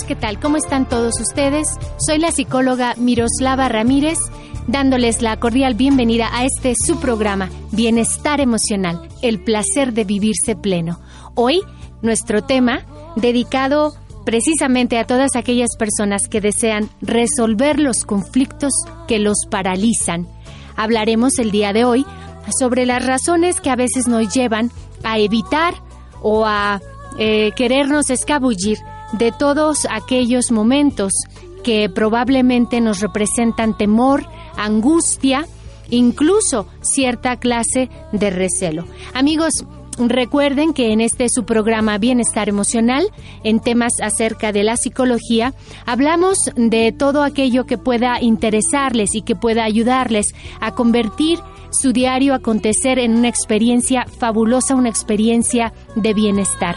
¿qué tal? ¿Cómo están todos ustedes? Soy la psicóloga Miroslava Ramírez, dándoles la cordial bienvenida a este su programa, Bienestar Emocional, el placer de vivirse pleno. Hoy, nuestro tema, dedicado precisamente a todas aquellas personas que desean resolver los conflictos que los paralizan. Hablaremos el día de hoy sobre las razones que a veces nos llevan a evitar o a eh, querernos escabullir de todos aquellos momentos que probablemente nos representan temor, angustia, incluso cierta clase de recelo. Amigos, Recuerden que en este su programa Bienestar Emocional, en temas acerca de la psicología, hablamos de todo aquello que pueda interesarles y que pueda ayudarles a convertir su diario acontecer en una experiencia fabulosa, una experiencia de bienestar.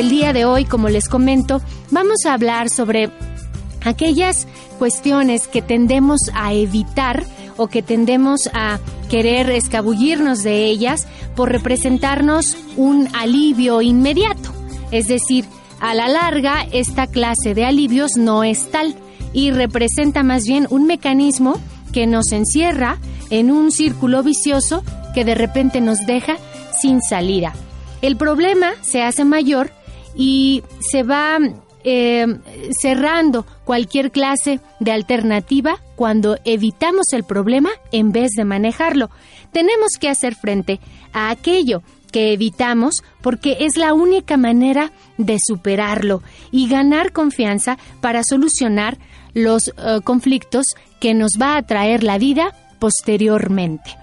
El día de hoy, como les comento, vamos a hablar sobre aquellas cuestiones que tendemos a evitar o que tendemos a querer escabullirnos de ellas por representarnos un alivio inmediato. Es decir, a la larga, esta clase de alivios no es tal y representa más bien un mecanismo que nos encierra en un círculo vicioso que de repente nos deja sin salida. El problema se hace mayor y se va eh, cerrando cualquier clase de alternativa cuando evitamos el problema en vez de manejarlo. Tenemos que hacer frente a aquello que evitamos porque es la única manera de superarlo y ganar confianza para solucionar los eh, conflictos que nos va a traer la vida posteriormente.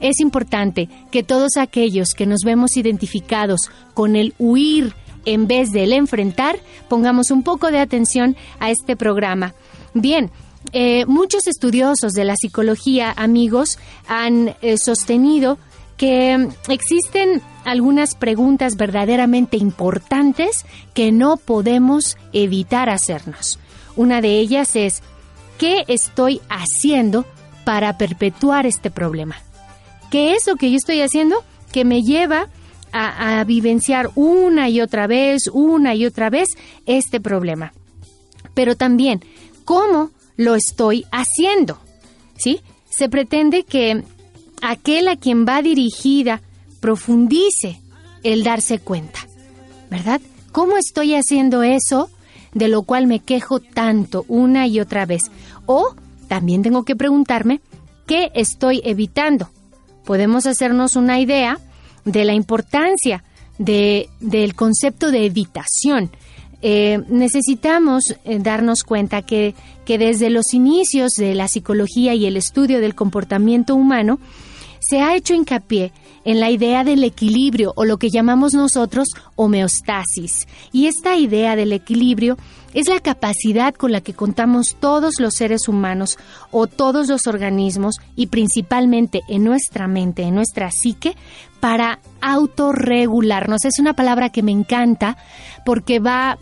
Es importante que todos aquellos que nos vemos identificados con el huir en vez del enfrentar, pongamos un poco de atención a este programa. Bien, eh, muchos estudiosos de la psicología, amigos, han eh, sostenido que existen algunas preguntas verdaderamente importantes que no podemos evitar hacernos. Una de ellas es, ¿qué estoy haciendo para perpetuar este problema? ¿Qué es lo que yo estoy haciendo que me lleva a, vivenciar una y otra vez, una y otra vez este problema. Pero también, ¿cómo lo estoy haciendo? ¿Sí? Se pretende que aquel a quien va dirigida profundice el darse cuenta, ¿verdad? ¿Cómo estoy haciendo eso de lo cual me quejo tanto una y otra vez? O también tengo que preguntarme, ¿qué estoy evitando? Podemos hacernos una idea de la importancia de, del concepto de evitación. Eh, necesitamos eh, darnos cuenta que, que desde los inicios de la psicología y el estudio del comportamiento humano, se ha hecho hincapié en la idea del equilibrio o lo que llamamos nosotros homeostasis. Y esta idea del equilibrio es la capacidad con la que contamos todos los seres humanos o todos los organismos y principalmente en nuestra mente, en nuestra psique, para autorregularnos. Es una palabra que me encanta porque va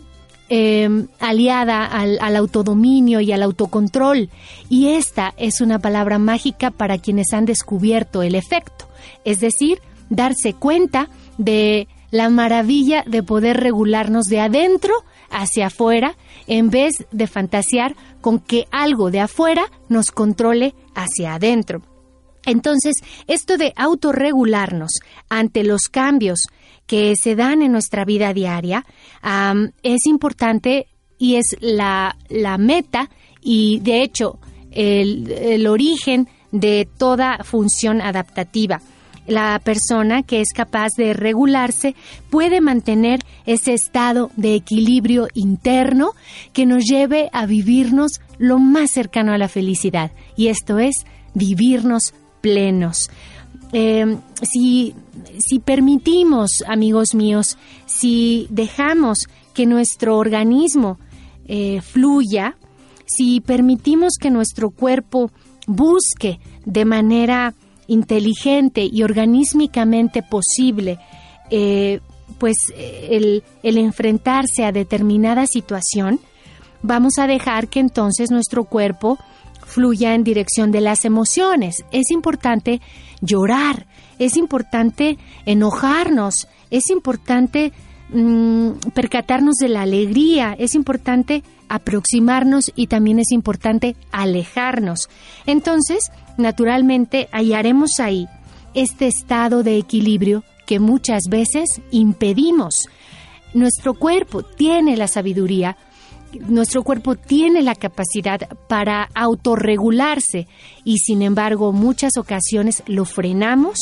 eh, aliada al, al, autodominio y al autocontrol. Y esta es una palabra mágica para quienes han descubierto el efecto es decir, darse cuenta de la maravilla de poder regularnos de adentro hacia afuera en vez de fantasear con que algo de afuera nos controle hacia adentro. Entonces, esto de autorregularnos ante los cambios que se dan en nuestra vida diaria es importante y es la, meta y, de hecho, el origen de toda función adaptativa. La persona que es capaz de regularse puede mantener ese estado de equilibrio interno que nos lleve a vivirnos lo más cercano a la felicidad. Y esto es vivirnos plenos. Eh, si, si permitimos, amigos míos, si dejamos que nuestro organismo eh, fluya, si permitimos que nuestro cuerpo busque de manera inteligente y organísmicamente posible, eh, pues el, el enfrentarse a determinada situación, vamos a dejar que entonces nuestro cuerpo fluya en dirección de las emociones. Es importante llorar, es importante enojarnos, es importante mm, percatarnos de la alegría, es importante aproximarnos y también es importante alejarnos. Entonces, naturalmente, hallaremos ahí este estado de equilibrio que muchas veces impedimos. Nuestro cuerpo tiene la sabiduría, nuestro cuerpo tiene la capacidad para autorregularse y sin embargo muchas ocasiones lo frenamos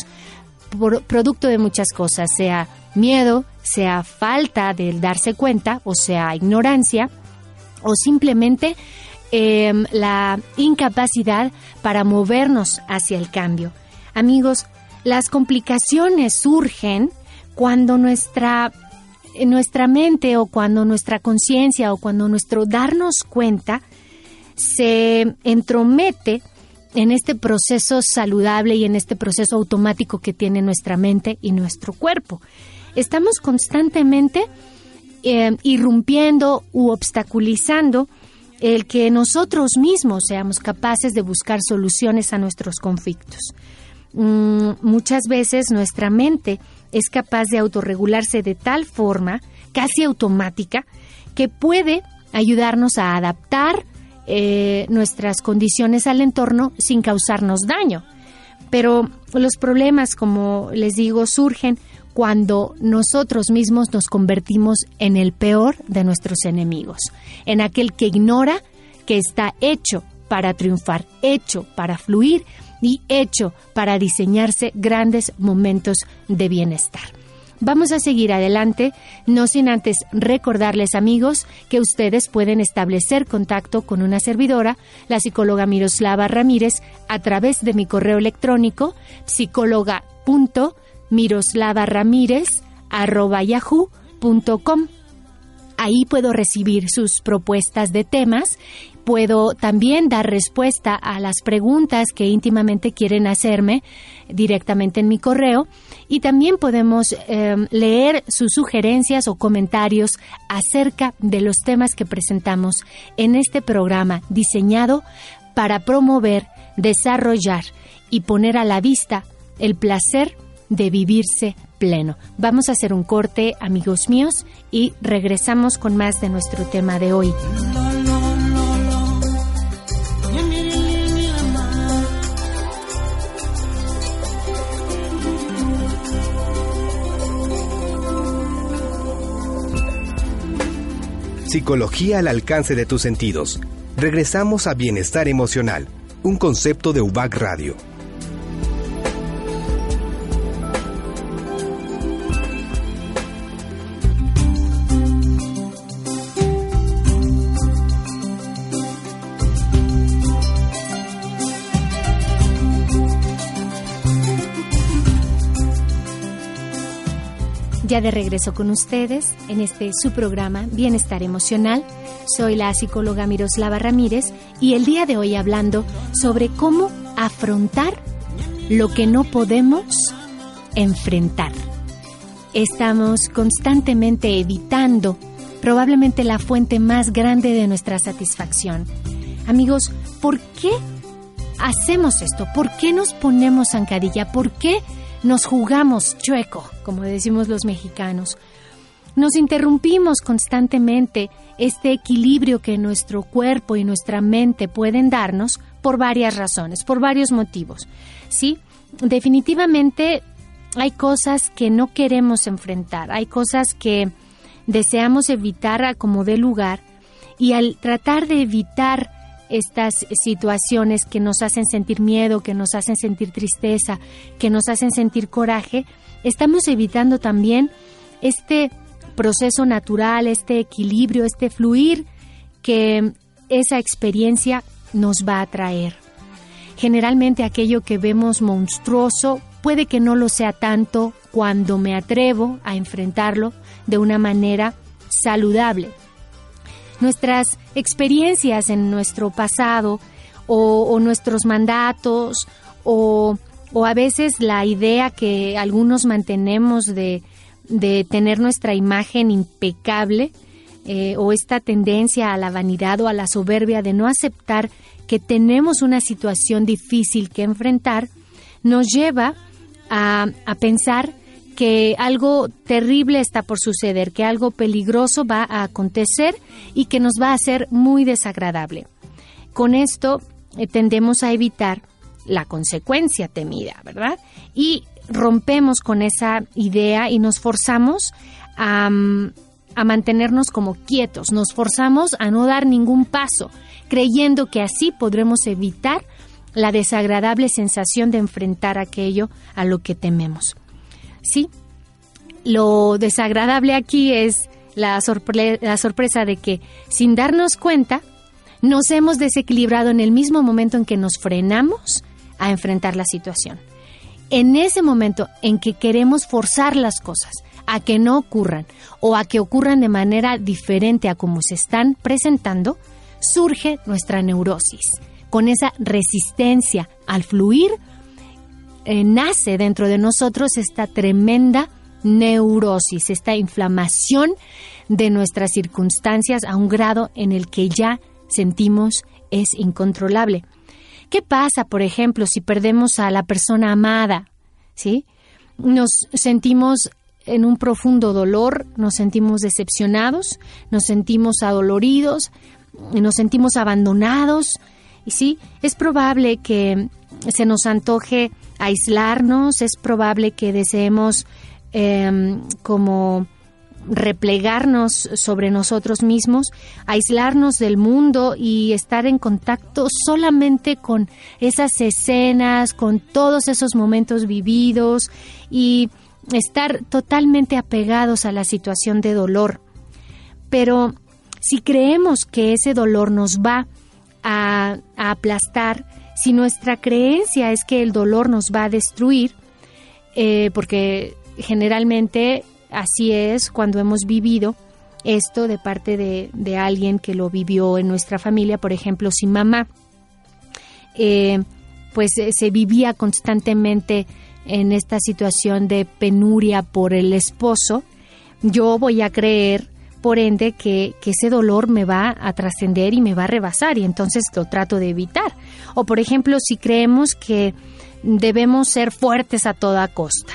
por producto de muchas cosas, sea miedo, sea falta de darse cuenta o sea ignorancia o simplemente em, la incapacidad para movernos hacia el cambio. Amigos, las complicaciones surgen cuando nuestra, nuestra mente o cuando nuestra conciencia o cuando nuestro darnos cuenta se entromete en este proceso saludable y en este proceso automático que tiene nuestra mente y nuestro cuerpo. Estamos constantemente eh, irrumpiendo u obstaculizando el que nosotros mismos seamos capaces de buscar soluciones a nuestros conflictos. Mm, muchas veces nuestra mente es capaz de autorregularse de tal forma, casi automática, que puede ayudarnos a adaptar eh, nuestras condiciones al entorno sin causarnos daño. Pero los problemas, como les digo, surgen cuando nosotros mismos nos convertimos en el peor de nuestros enemigos, en aquel que ignora que está hecho para triunfar, hecho para fluir y hecho para diseñarse grandes momentos de bienestar. Vamos a seguir adelante, no sin antes recordarles amigos que ustedes pueden establecer contacto con una servidora, la psicóloga Miroslava Ramírez, a través de mi correo electrónico psicóloga.com miroslavaramírez.yahoo.com. Ahí puedo recibir sus propuestas de temas, puedo también dar respuesta a las preguntas que íntimamente quieren hacerme directamente en mi correo y también podemos eh, leer sus sugerencias o comentarios acerca de los temas que presentamos en este programa diseñado para promover, desarrollar y poner a la vista el placer de vivirse pleno. Vamos a hacer un corte, amigos míos, y regresamos con más de nuestro tema de hoy. Psicología al alcance de tus sentidos. Regresamos a Bienestar Emocional, un concepto de UBAC Radio. Ya de regreso con ustedes en este su programa Bienestar Emocional. Soy la psicóloga Miroslava Ramírez y el día de hoy hablando sobre cómo afrontar lo que no podemos enfrentar. Estamos constantemente evitando probablemente la fuente más grande de nuestra satisfacción. Amigos, ¿por qué hacemos esto? ¿Por qué nos ponemos zancadilla? ¿Por qué nos jugamos chueco, como decimos los mexicanos. Nos interrumpimos constantemente este equilibrio que nuestro cuerpo y nuestra mente pueden darnos por varias razones, por varios motivos. Sí, definitivamente hay cosas que no queremos enfrentar, hay cosas que deseamos evitar como dé lugar y al tratar de evitar estas situaciones que nos hacen sentir miedo, que nos hacen sentir tristeza, que nos hacen sentir coraje, estamos evitando también este proceso natural, este equilibrio, este fluir que esa experiencia nos va a traer. Generalmente aquello que vemos monstruoso puede que no lo sea tanto cuando me atrevo a enfrentarlo de una manera saludable. Nuestras experiencias en nuestro pasado o, nuestros mandatos o, a veces la idea que algunos mantenemos de, tener nuestra imagen impecable eh, o esta tendencia a la vanidad o a la soberbia de no aceptar que tenemos una situación difícil que enfrentar, nos lleva a, a pensar que algo terrible está por suceder, que algo peligroso va a acontecer y que nos va a ser muy desagradable. Con esto eh, tendemos a evitar la consecuencia temida, ¿verdad? Y rompemos con esa idea y nos forzamos mm, a mantenernos como quietos, nos forzamos a no dar ningún paso, creyendo que así podremos evitar la desagradable sensación de enfrentar aquello a lo que tememos. Sí, lo desagradable aquí es la, sorpresa de que, sin darnos cuenta, nos hemos desequilibrado en el mismo momento en que nos frenamos a enfrentar la situación. En ese momento en que queremos forzar las cosas a que no ocurran o a que ocurran de manera diferente a como se están presentando, surge nuestra neurosis. Con esa resistencia al fluir eh, nace dentro de nosotros esta tremenda neurosis, esta inflamación de nuestras circunstancias a un grado en el que ya sentimos es incontrolable. ¿Qué pasa, por ejemplo, si perdemos a la persona amada? ¿Sí? Nos sentimos en un profundo dolor, nos sentimos decepcionados, nos sentimos adoloridos, nos sentimos abandonados. Y sí, es probable que se nos antoje aislarnos, es probable que deseemos em, como replegarnos sobre nosotros mismos, aislarnos del mundo y estar en contacto solamente con esas escenas, con todos esos momentos vividos y estar totalmente apegados a la situación de dolor. Pero si creemos que ese dolor nos va a, a aplastar, si nuestra creencia es que el dolor nos va a destruir, eh, porque generalmente así es cuando hemos vivido esto de parte de, alguien que lo vivió en nuestra familia, por ejemplo, si mamá, eh, pues eh, se vivía constantemente en esta situación de penuria por el esposo, yo voy a creer por ende que, ese dolor me va a trascender y me va a rebasar y entonces lo trato de evitar. O por ejemplo, si creemos que debemos ser fuertes a toda costa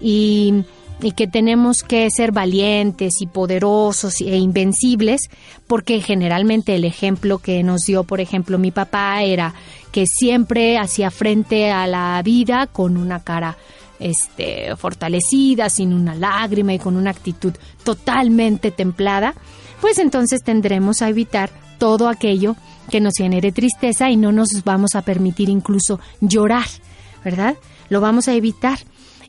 y, y que tenemos que ser valientes y poderosos e invencibles, porque generalmente el ejemplo que nos dio, por ejemplo, mi papá era que siempre hacía frente a la vida con una cara este, fortalecida, sin una lágrima y con una actitud totalmente templada, pues entonces tendremos a evitar todo aquello que nos genere tristeza y no nos vamos a permitir incluso llorar, ¿verdad? Lo vamos a evitar.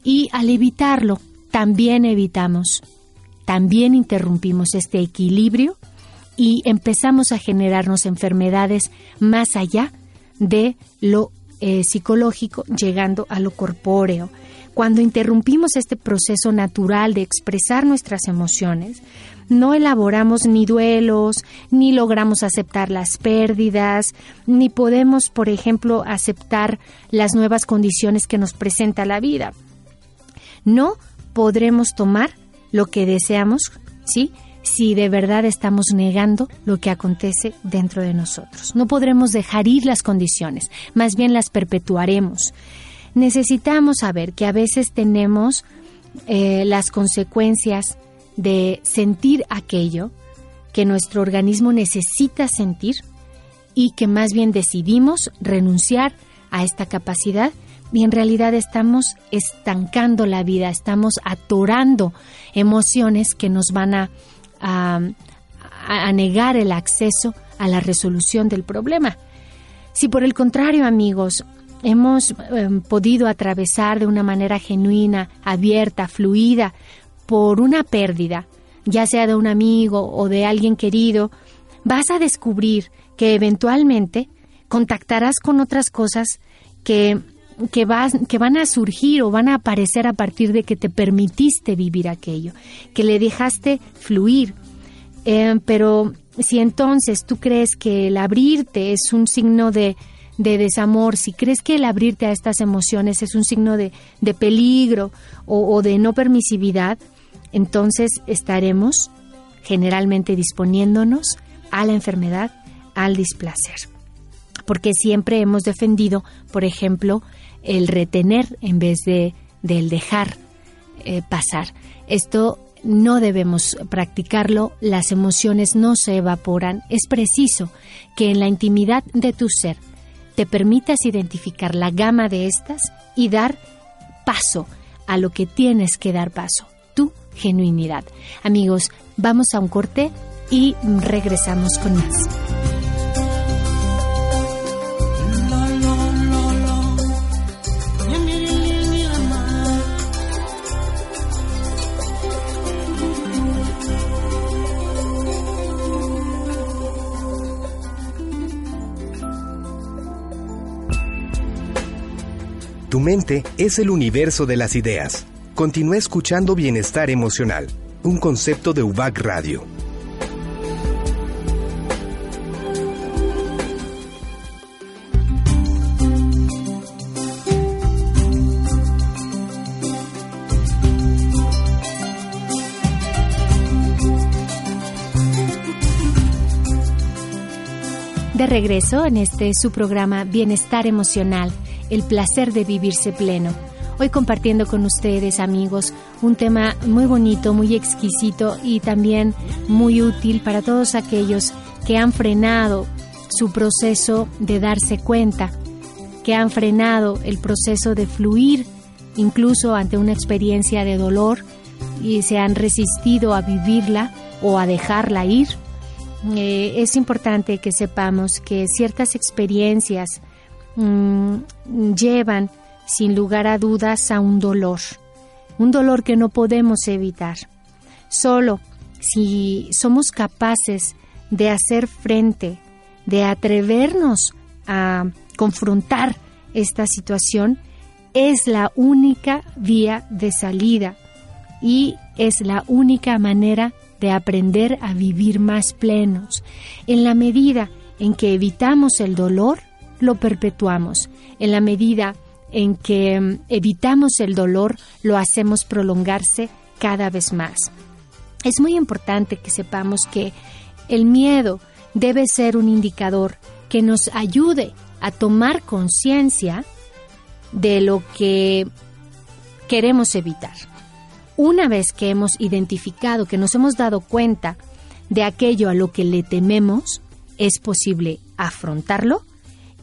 Y al evitarlo, también evitamos, también interrumpimos este equilibrio y empezamos a generarnos enfermedades más allá de lo eh, psicológico, llegando a lo corpóreo. Cuando interrumpimos este proceso natural de expresar nuestras emociones, no elaboramos ni duelos, ni logramos aceptar las pérdidas, ni podemos, por ejemplo, aceptar las nuevas condiciones que nos presenta la vida. No podremos tomar lo que deseamos, ¿sí? Si de verdad estamos negando lo que acontece dentro de nosotros. No podremos dejar ir las condiciones, más bien las perpetuaremos necesitamos saber que a veces tenemos eh, las consecuencias de sentir aquello que nuestro organismo necesita sentir y que más bien decidimos renunciar a esta capacidad y en realidad estamos estancando la vida, estamos atorando emociones que nos van a, a negar el acceso a la resolución del problema. Si por el contrario, amigos, hemos em, podido atravesar de una manera genuina, abierta, fluida, por una pérdida, ya sea de un amigo o de alguien querido, vas a descubrir que eventualmente contactarás con otras cosas que, que, que van a surgir o van a aparecer a partir de que te permitiste vivir aquello, que le dejaste fluir. Em, pero si entonces tú crees que el abrirte es un signo de, de desamor, si crees que el abrirte a estas emociones es un signo de, de peligro o, de no permisividad, entonces estaremos generalmente disponiéndonos a la enfermedad, al displacer. Porque siempre hemos defendido, por ejemplo, el retener en vez de del dejar eh, pasar. Esto no debemos practicarlo, las emociones no se evaporan. Es preciso que en la intimidad de tu ser te permitas identificar la gama de estas y dar paso a lo que tienes que dar paso, tu genuinidad. Amigos, vamos a un corte y regresamos con más. Tu mente es el universo de las ideas. Continúa escuchando Bienestar Emocional, un concepto de UBAC Radio. De regreso en este su programa Bienestar Emocional el placer de vivirse pleno. Hoy compartiendo con ustedes, amigos, un tema muy bonito, muy exquisito y también muy útil para todos aquellos que han frenado su proceso de darse cuenta, que han frenado el proceso de fluir incluso ante una experiencia de dolor y se han resistido a vivirla o a dejarla ir. Eh, es importante que sepamos que ciertas experiencias Mm, llevan sin lugar a dudas a un dolor, un dolor que no podemos evitar. Solo si somos capaces de hacer frente, de atrevernos a confrontar esta situación, es la única vía de salida y es la única manera de aprender a vivir más plenos. En la medida en que evitamos el dolor, lo perpetuamos. En la medida en que mm, evitamos el dolor, lo hacemos prolongarse cada vez más. Es muy importante que sepamos que el miedo debe ser un indicador que nos ayude a tomar conciencia de lo que queremos evitar. Una vez que hemos identificado, que nos hemos dado cuenta de aquello a lo que le tememos, es posible afrontarlo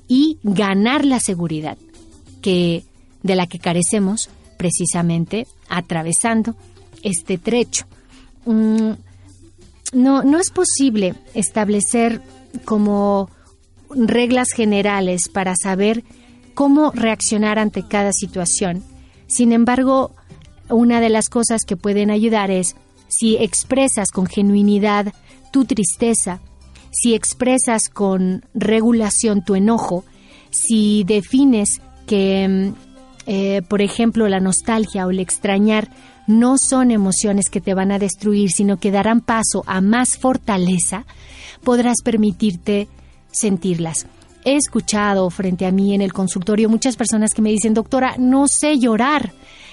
y ganar la seguridad que de la que carecemos precisamente atravesando este trecho. Mm, no, no es posible establecer como reglas generales para saber cómo reaccionar ante cada situación. Sin embargo, una de las cosas que pueden ayudar es si expresas con genuinidad tu tristeza, si expresas con regulación tu enojo, si defines que, mm, eh, por ejemplo, la nostalgia o el extrañar no son emociones que te van a destruir, sino que darán paso a más fortaleza, podrás permitirte sentirlas. He escuchado frente a mí en el consultorio muchas personas que me dicen, doctora, no sé llorar,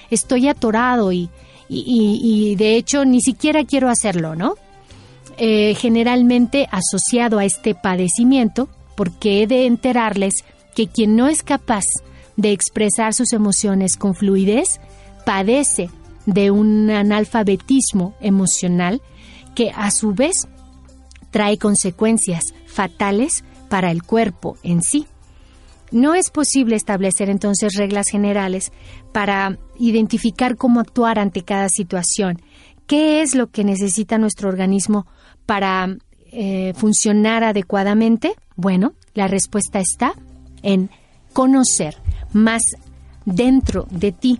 estoy atorado y, y de hecho ni siquiera quiero hacerlo, ¿no? Eh, generalmente asociado a este padecimiento, porque he de enterarles que quien no es capaz de expresar sus emociones con fluidez padece de un analfabetismo emocional que a su vez trae consecuencias fatales para el cuerpo en sí. No es posible establecer entonces reglas generales para identificar cómo actuar ante cada situación, qué es lo que necesita nuestro organismo para eh, funcionar adecuadamente? Bueno, la respuesta está en conocer más dentro de ti.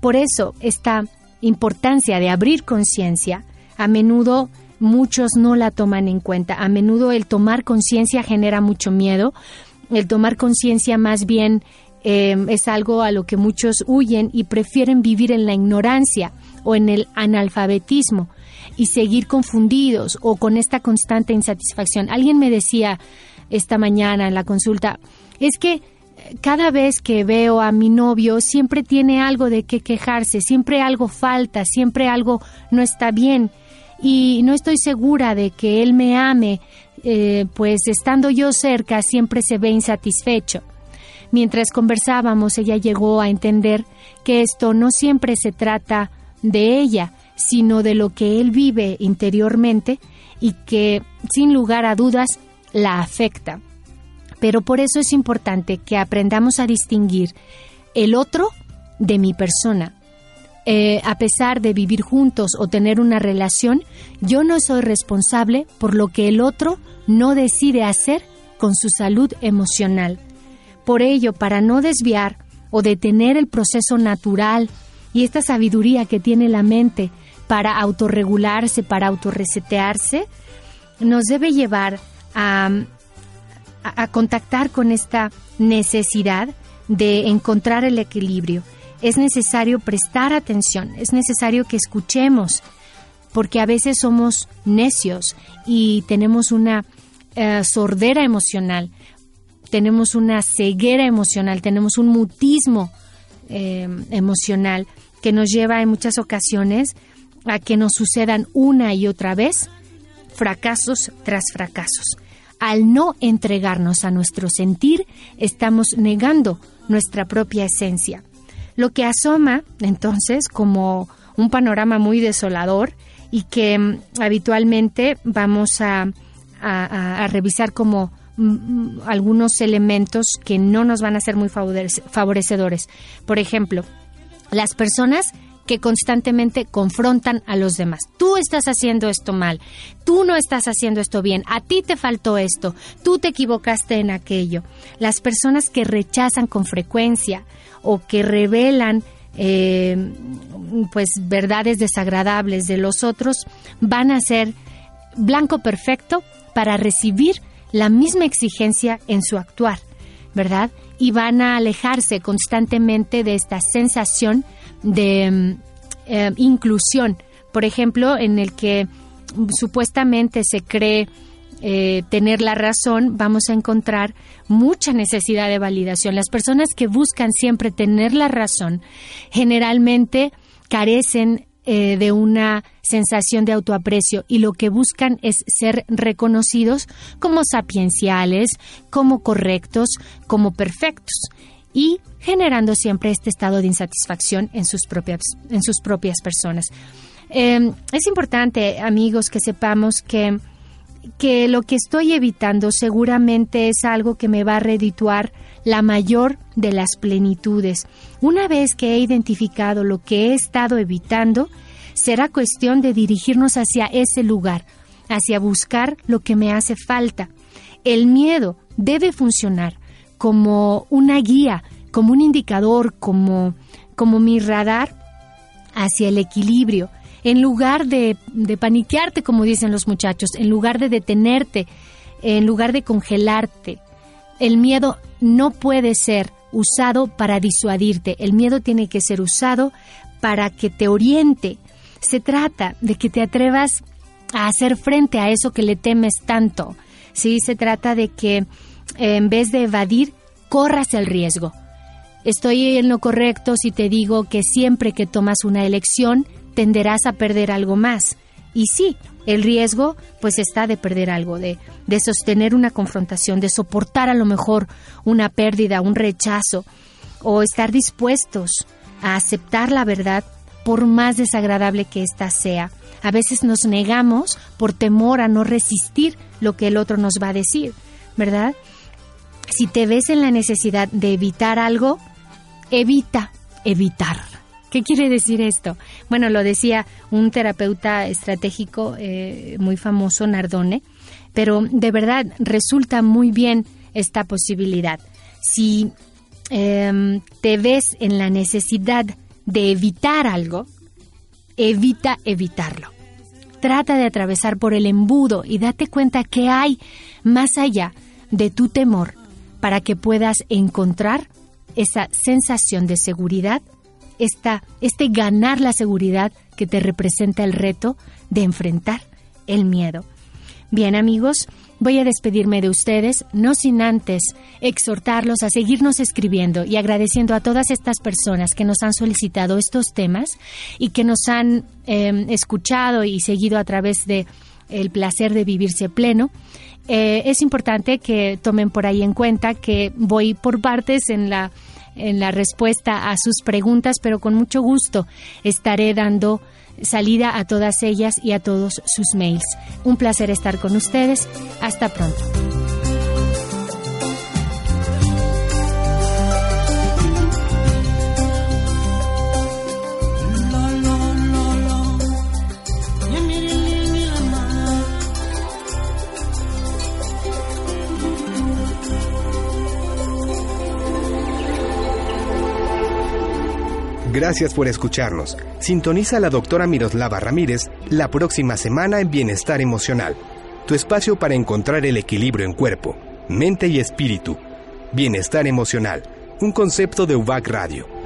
Por eso esta importancia de abrir conciencia, a menudo muchos no la toman en cuenta. A menudo el tomar conciencia genera mucho miedo. El tomar conciencia más bien eh, es algo a lo que muchos huyen y prefieren vivir en la ignorancia o en el analfabetismo y seguir confundidos o con esta constante insatisfacción. Alguien me decía esta mañana en la consulta, es que cada vez que veo a mi novio siempre tiene algo de qué quejarse, siempre algo falta, siempre algo no está bien y no estoy segura de que él me ame, eh, pues estando yo cerca siempre se ve insatisfecho. Mientras conversábamos, ella llegó a entender que esto no siempre se trata de ella, sino de lo que él vive interiormente y que, sin lugar a dudas, la afecta. Pero por eso es importante que aprendamos a distinguir el otro de mi persona. Eh, a pesar de vivir juntos o tener una relación, yo no soy responsable por lo que el otro no decide hacer con su salud emocional. Por ello, para no desviar o detener el proceso natural y esta sabiduría que tiene la mente para autorregularse, para autorresetearse, nos debe llevar a, a, contactar con esta necesidad de encontrar el equilibrio. Es necesario prestar atención, es necesario que escuchemos, porque a veces somos necios y tenemos una eh, sordera emocional, tenemos una ceguera emocional, tenemos un mutismo eh, emocional que nos lleva en muchas ocasiones a que nos sucedan una y otra vez fracasos tras fracasos. Al no entregarnos a nuestro sentir, estamos negando nuestra propia esencia. Lo que asoma, entonces, como un panorama muy desolador y que mm, habitualmente vamos a, revisar como mm, mm, algunos elementos que no nos van a ser muy favorecedores. Por ejemplo, las personas que constantemente confrontan a los demás. Tú estás haciendo esto mal, tú no estás haciendo esto bien, a ti te faltó esto, tú te equivocaste en aquello. Las personas que rechazan con frecuencia o que revelan eh, pues verdades desagradables de los otros van a ser blanco perfecto para recibir la misma exigencia en su actuar, ¿verdad? Y van a alejarse constantemente de esta sensación de mm, eh, inclusión, por ejemplo, en el que supuestamente se cree eh, tener la razón, vamos a encontrar mucha necesidad de validación. Las personas que buscan siempre tener la razón generalmente carecen eh, de una sensación de autoaprecio y lo que buscan es ser reconocidos como sapienciales, como correctos, como perfectos y generando siempre este estado de insatisfacción en sus propias, en sus propias personas. Em, es importante, amigos, que sepamos que, que lo que estoy evitando seguramente es algo que me va a redituar la mayor de las plenitudes. Una vez que he identificado lo que he estado evitando, será cuestión de dirigirnos hacia ese lugar, hacia buscar lo que me hace falta. El miedo debe funcionar como una guía, como un indicador, como, como mi radar hacia el equilibrio. En lugar de, de paniquearte, como dicen los muchachos, en lugar de detenerte, en lugar de congelarte, el miedo no puede ser usado para disuadirte. El miedo tiene que ser usado para que te oriente. Se trata de que te atrevas a hacer frente a eso que le temes tanto. Sí, se trata de que en vez de evadir, corras el riesgo. Estoy en lo correcto si te digo que siempre que tomas una elección tenderás a perder algo más. Y sí, el riesgo pues está de perder algo, de, de sostener una confrontación, de soportar a lo mejor una pérdida, un rechazo, o estar dispuestos a aceptar la verdad por más desagradable que ésta sea. A veces nos negamos por temor a no resistir lo que el otro nos va a decir, ¿verdad? Si te ves en la necesidad de evitar algo, evita evitar. ¿Qué quiere decir esto? Bueno, lo decía un terapeuta estratégico eh, muy famoso, Nardone. pero de verdad resulta muy bien esta posibilidad. Si em, te ves en la necesidad de evitar algo, evita evitarlo. Trata de atravesar por el embudo y date cuenta que hay más allá de tu temor para que puedas encontrar esa sensación de seguridad, esta, este ganar la seguridad que te representa el reto de enfrentar el miedo. Bien amigos, voy a despedirme de ustedes, no sin antes exhortarlos a seguirnos escribiendo y agradeciendo a todas estas personas que nos han solicitado estos temas y que nos han em, escuchado y seguido a través de el placer de vivirse pleno. Eh, es importante que tomen por ahí en cuenta que voy por partes en la en la respuesta a sus preguntas, pero con mucho gusto estaré dando salida a todas ellas y a todos sus mails. Un placer estar con ustedes. Hasta pronto. Gracias por escucharnos. Sintoniza a la doctora Miroslava Ramírez la próxima semana en Bienestar Emocional, tu espacio para encontrar el equilibrio en cuerpo, mente y espíritu. Bienestar Emocional, un concepto de UBAC Radio